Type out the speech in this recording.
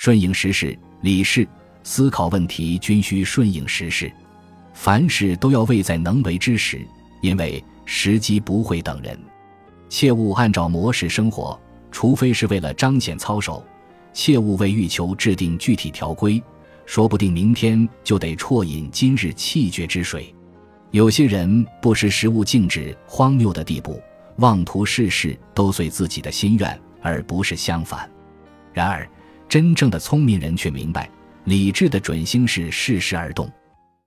顺应时势，理事思考问题均需顺应时势，凡事都要位在能为之时，因为时机不会等人。切勿按照模式生活，除非是为了彰显操守；切勿为欲求制定具体条规，说不定明天就得啜饮今日气绝之水。有些人不识时务，静止荒谬的地步，妄图事事都随自己的心愿，而不是相反。然而。真正的聪明人却明白，理智的准星是适时而动。